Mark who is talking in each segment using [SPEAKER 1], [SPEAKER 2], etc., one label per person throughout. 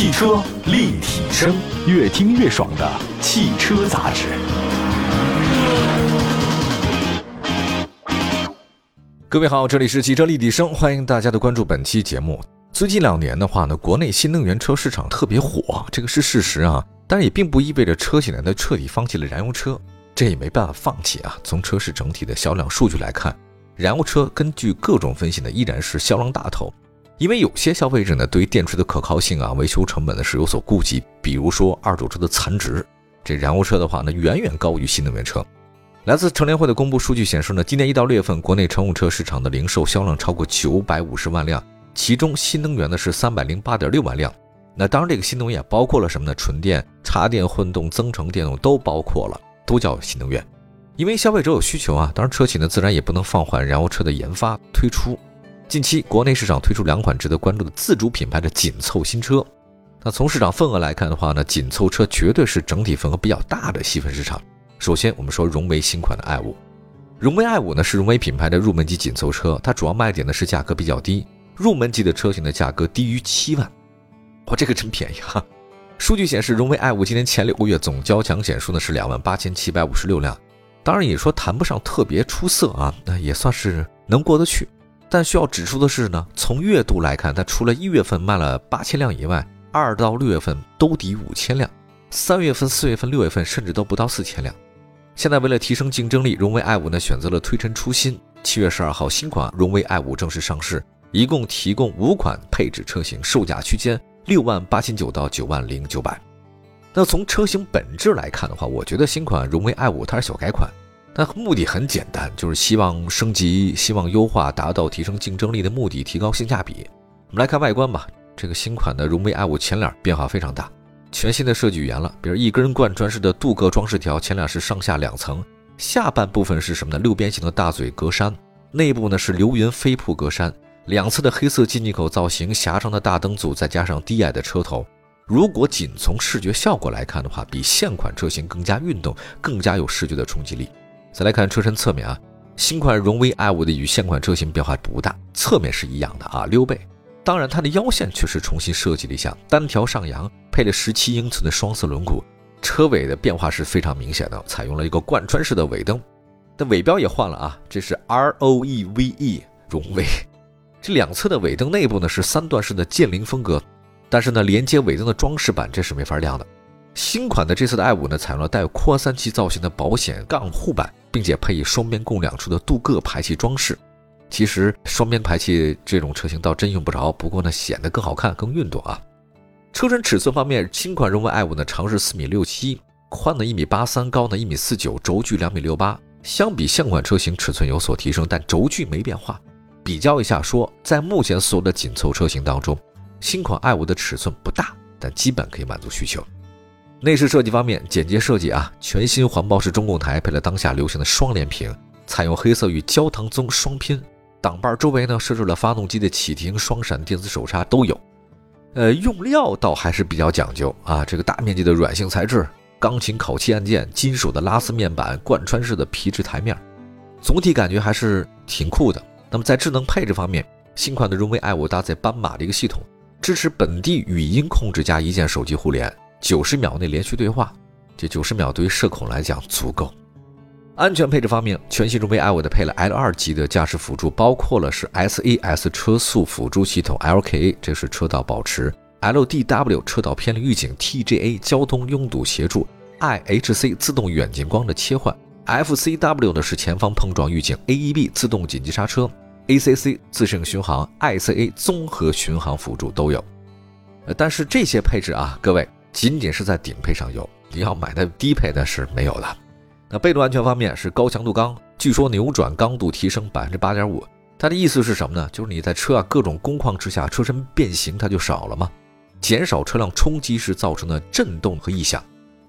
[SPEAKER 1] 汽车立体声，越听越爽的汽车杂志。各位好，这里是汽车立体声，欢迎大家的关注。本期节目，最近两年的话呢，国内新能源车市场特别火，这个是事实啊。但是也并不意味着车企呢彻底放弃了燃油车，这也没办法放弃啊。从车市整体的销量数据来看，燃油车根据各种分析呢，依然是销量大头。因为有些消费者呢，对于电池的可靠性啊、维修成本呢是有所顾忌，比如说二手车的残值，这燃油车的话呢，远远高于新能源车。来自乘联会的公布数据显示呢，今年一到六月份，国内乘用车市场的零售销量超过九百五十万辆，其中新能源呢是三百零八点六万辆。那当然，这个新能源包括了什么呢？纯电、插电、混动、增程电动都包括了，都叫新能源。因为消费者有需求啊，当然车企呢自然也不能放缓燃油车的研发推出。近期国内市场推出两款值得关注的自主品牌的紧凑新车。那从市场份额来看的话呢，紧凑车绝对是整体份额比较大的细分市场。首先，我们说荣威新款的 i 五，荣威 i 五呢是荣威品牌的入门级紧凑车，它主要卖点呢是价格比较低，入门级的车型的价格低于七万，哇，这个真便宜哈！数据显示，荣威 i 五今年前六个月总交强险数呢是两万八千七百五十六辆，当然也说谈不上特别出色啊，那也算是能过得去。但需要指出的是呢，从月度来看，它除了一月份卖了八千辆以外，二到六月份都抵五千辆，三月份、四月份、六月份甚至都不到四千辆。现在为了提升竞争力，荣威 i 五呢选择了推陈出新。七月十二号，新款荣威 i 五正式上市，一共提供五款配置车型，售价区间六万八千九到九万零九百。那从车型本质来看的话，我觉得新款荣威 i 五它是小改款，但目的很简单，就是希望升级、希望优化，达到提升竞争力的目的，提高性价比。我们来看外观吧，这个新款的荣威 i 五前脸变化非常大。全新的设计语言了，比如一根贯穿式的镀铬装饰条，前脸是上下两层，下半部分是什么呢？六边形的大嘴格栅，内部呢是流云飞瀑格栅，两侧的黑色进气口造型，狭长的大灯组，再加上低矮的车头，如果仅从视觉效果来看的话，比现款车型更加运动，更加有视觉的冲击力。再来看车身侧面啊，新款荣威 i 五的与现款车型变化不大，侧面是一样的啊，溜背。当然，它的腰线却是重新设计了一下，单条上扬，配了十七英寸的双色轮毂。车尾的变化是非常明显的，采用了一个贯穿式的尾灯，但尾标也换了啊，这是 R O E V E 荣威。这两侧的尾灯内部呢是三段式的剑灵风格，但是呢连接尾灯的装饰板这是没法亮的。新款的这次的 i 五呢采用了带有扩散器造型的保险杠护板，并且配以双边共两出的镀铬排气装饰。其实双边排气这种车型倒真用不着，不过呢显得更好看、更运动啊。车身尺寸方面，新款荣威 i 五呢长是四米六七，宽呢一米八三，高呢一米四九，轴距两米六八。相比现款车型尺寸有所提升，但轴距没变化。比较一下说，在目前所有的紧凑车型当中，新款 i 五的尺寸不大，但基本可以满足需求。内饰设计方面，简洁设计啊，全新环抱式中控台配了当下流行的双联屏，采用黑色与焦糖棕双拼。挡把周围呢设置了发动机的启停、双闪电子手刹都有，呃，用料倒还是比较讲究啊。这个大面积的软性材质，钢琴烤漆按键，金属的拉丝面板，贯穿式的皮质台面，总体感觉还是挺酷的。那么在智能配置方面，新款的荣威 i 五搭载斑马的一个系统，支持本地语音控制加一键手机互联，九十秒内连续对话，这九十秒对于社恐来讲足够。安全配置方面，全新荣威 i 五的配了 L 二级的驾驶辅助，包括了是 SAS 车速辅助系统，LKA 这是车道保持，LDW 车道偏离预警，TGA 交通拥堵协助，IHC 自动远近光的切换，FCW 呢是前方碰撞预警，AEB 自动紧急刹车，ACC 自适应巡航，ICA 综合巡航辅助都有。但是这些配置啊，各位仅仅是在顶配上有，你要买的低配的是没有的。那被动安全方面是高强度钢，据说扭转刚度提升百分之八点五。它的意思是什么呢？就是你在车啊各种工况之下，车身变形它就少了嘛，减少车辆冲击时造成的震动和异响。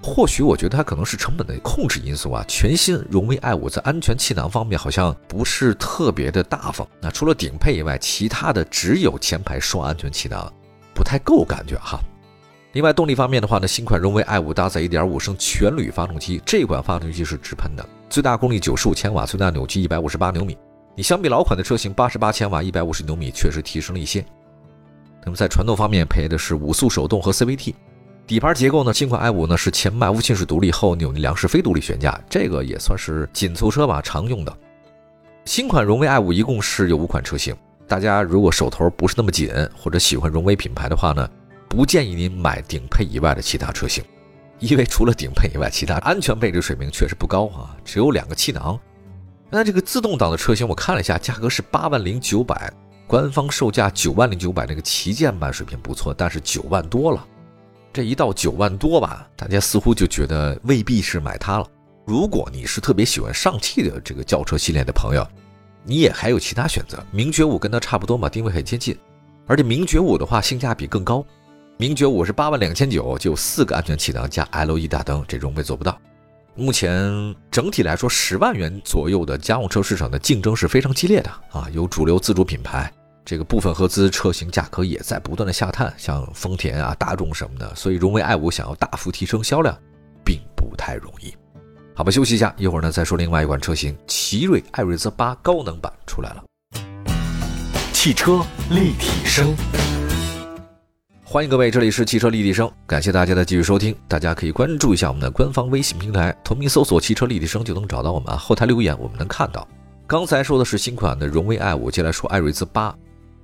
[SPEAKER 1] 或许我觉得它可能是成本的控制因素啊。全新荣威 i 五在安全气囊方面好像不是特别的大方。那除了顶配以外，其他的只有前排双安全气囊，不太够感觉哈。另外，动力方面的话呢，新款荣威 i 五搭载1.5升全铝发动机，这款发动机是直喷的，最大功率95千瓦，最大扭矩158牛米。你相比老款的车型88千瓦、150牛米，确实提升了一些。那么在传动方面配的是五速手动和 CVT。底盘结构呢，新款 i5 呢是前麦弗逊式独立，后扭力梁式非独立悬架，这个也算是紧凑车吧常用的。新款荣威 i5 一共是有五款车型，大家如果手头不是那么紧，或者喜欢荣威品牌的话呢，不建议您买顶配以外的其他车型，因为除了顶配以外，其他安全配置水平确实不高啊，只有两个气囊。那这个自动挡的车型我看了一下，价格是八万零九百，官方售价九万零九百，那个旗舰版水平不错，但是九万多了。这一到九万多吧，大家似乎就觉得未必是买它了。如果你是特别喜欢上汽的这个轿车系列的朋友，你也还有其他选择。名爵五跟它差不多嘛，定位很接近，而且名爵五的话性价比更高。名爵五是八万两千九，就四个安全气囊加 LED 大灯，这荣威做不到。目前整体来说，十万元左右的家用车市场的竞争是非常激烈的啊，有主流自主品牌。这个部分合资车型价格也在不断的下探，像丰田啊、大众什么的，所以荣威 i 五想要大幅提升销量，并不太容易。好吧，休息一下，一会儿呢再说另外一款车型，奇瑞艾瑞泽八高能版出来了。
[SPEAKER 2] 汽车立体声，
[SPEAKER 1] 欢迎各位，这里是汽车立体声，感谢大家的继续收听，大家可以关注一下我们的官方微信平台，同名搜索“汽车立体声”就能找到我们啊，后台留言我们能看到。刚才说的是新款的荣威 i 五，接下来说艾瑞泽八。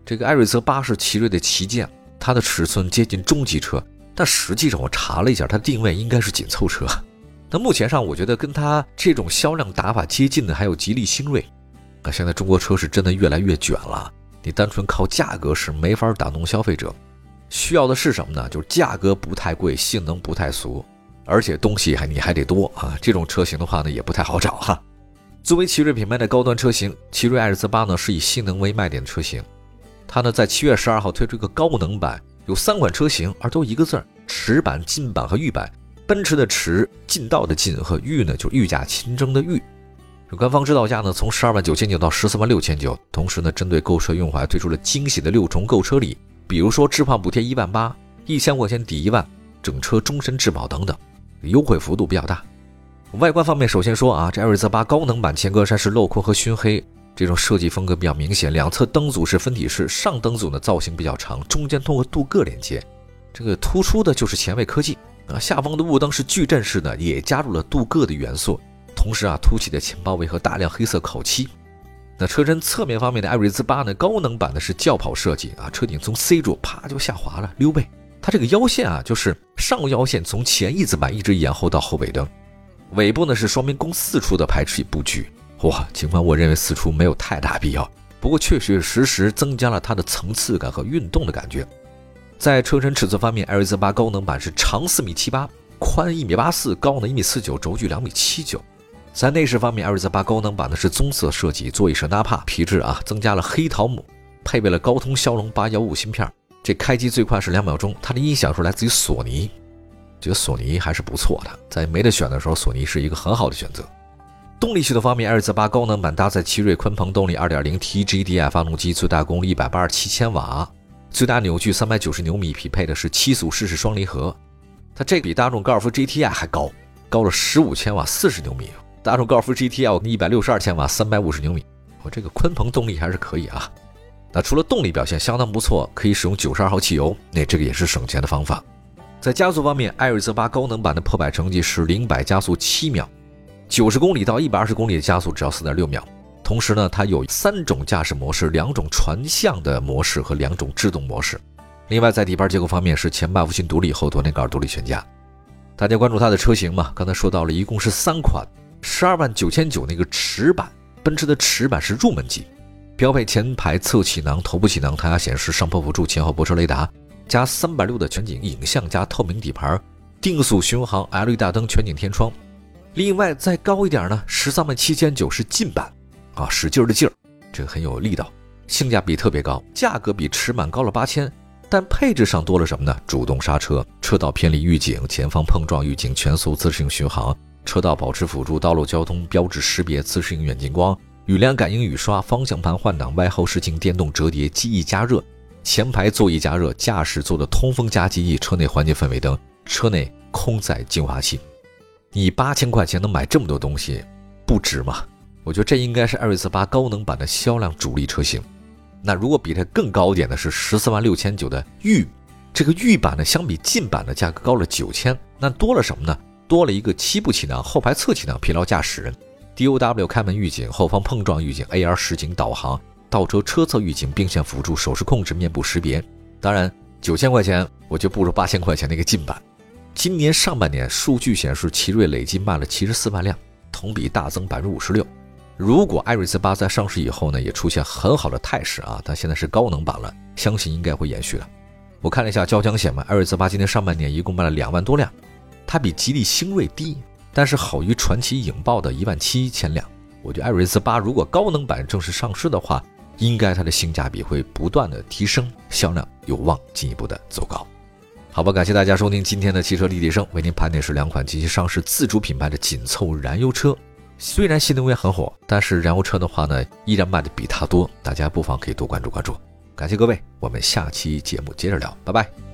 [SPEAKER 1] 这个艾瑞泽八是奇瑞的旗舰，它的尺寸接近中级车，但实际上我查了一下，它定位应该是紧凑车。那目前上，我觉得跟它这种销量打法接近的还有吉利星瑞。啊现在中国车是真的越来越卷了，你单纯靠价格是没法打动消费者，需要的是什么呢？就是价格不太贵，性能不太俗，而且东西还你还得多啊。这种车型的话呢，也不太好找哈。作为奇瑞品牌的高端车型，奇瑞艾瑞泽八呢是以性能为卖点的车型。它呢在七月十二号推出一个高能版，有三款车型，而都一个字儿：驰版、劲版和御版。奔驰的驰，劲道的劲和御呢，就是御驾亲征的御。官方指导价呢从十二万九千九到十四万六千九。同时呢，针对购车用户还推出了惊喜的六重购车礼，比如说置换补贴一万八，一千块钱抵一万，整车终身质保等等，优惠幅度比较大。外观方面，首先说啊，这艾瑞泽八高能版前格栅是镂空和熏黑。这种设计风格比较明显，两侧灯组是分体式，上灯组呢造型比较长，中间通过镀铬连接，这个突出的就是前卫科技啊。下方的雾灯是矩阵式的，也加入了镀铬的元素，同时啊凸起的前包围和大量黑色烤漆。那车身侧面方面的艾瑞兹八呢，高能版的是轿跑设计啊，车顶从 C 柱啪就下滑了，溜背。它这个腰线啊，就是上腰线从前翼子板一直延后到后尾灯，尾部呢是双边共四出的排气布局。哇，尽管我认为四出没有太大必要，不过确确实实增加了它的层次感和运动的感觉。在车身尺寸方面，艾瑞泽八高能版是长四米七八，宽一米八四，高呢一米四九，轴距两米七九。在内饰方面，艾瑞泽八高能版呢是棕色设计，座椅是纳帕皮质啊，增加了黑桃木，配备了高通骁龙八幺五芯片，这开机最快是两秒钟。它的音响是来自于索尼，觉得索尼还是不错的，在没得选的时候，索尼是一个很好的选择。动力系统方面，艾瑞泽八高能版搭载奇瑞鲲鹏动力 2.0T GDI 发动机，最大功率187千瓦，最大扭矩390牛米，匹配的是七速湿式双离合。它这比大众高尔夫 GTI 还高，高了15千瓦，40牛米。大众高尔夫 GTI 162千瓦，350牛米。我这个鲲鹏动力还是可以啊。那除了动力表现相当不错，可以使用92号汽油，那这个也是省钱的方法。在加速方面，艾瑞泽八高能版的破百成绩是零百加速七秒。九十公里到一百二十公里的加速只要四点六秒。同时呢，它有三种驾驶模式，两种传向的模式和两种制动模式。另外，在底盘结构方面是前麦弗逊独立，后多连杆独立悬架。大家关注它的车型嘛？刚才说到了一共是三款，十二万九千九那个驰版，奔驰的驰版是入门级，标配前排侧气囊、头部气囊、胎压显示、上坡辅助、前后泊车雷达，加三百六的全景影像，加透明底盘，定速巡航，LED 大灯，全景天窗。另外再高一点呢，十三万七千九是劲版，啊，使劲的劲儿，这个很有力道，性价比特别高，价格比驰版高了八千，但配置上多了什么呢？主动刹车、车道偏离预警、前方碰撞预警、全速自适应巡航、车道保持辅助、道路交通标志识别、自适应远近光、雨量感应雨刷、方向盘换挡、外后视镜电动折叠、记忆加热、前排座椅加热、驾驶座的通风加记忆、车内环境氛围灯、车内空载净化器。你八千块钱能买这么多东西，不值吗？我觉得这应该是艾瑞泽八高能版的销量主力车型。那如果比它更高一点的是十四万六千九的御，这个御版呢，相比劲版的价格高了九千，那多了什么呢？多了一个七部气囊、后排侧气囊、疲劳驾驶人、DOW 开门预警、后方碰撞预警、AR 实景导航、倒车车侧预警、并线辅助、手势控制、面部识别。当然，九千块钱我就不如八千块钱那个劲版。今年上半年数据显示，奇瑞累计卖了七十四万辆，同比大增百分之五十六。如果艾瑞泽八在上市以后呢，也出现很好的态势啊，它现在是高能版了，相信应该会延续的。我看了一下交强险嘛，艾瑞泽八今年上半年一共卖了两万多辆，它比吉利星瑞低，但是好于传祺影豹的一万七千辆。我觉得艾瑞泽八如果高能版正式上市的话，应该它的性价比会不断的提升，销量有望进一步的走高。好吧，感谢大家收听今天的汽车立体声，为您盘点是两款即将上市自主品牌的紧凑燃油车。虽然新能源很火，但是燃油车的话呢，依然卖的比它多，大家不妨可以多关注关注。感谢各位，我们下期节目接着聊，拜拜。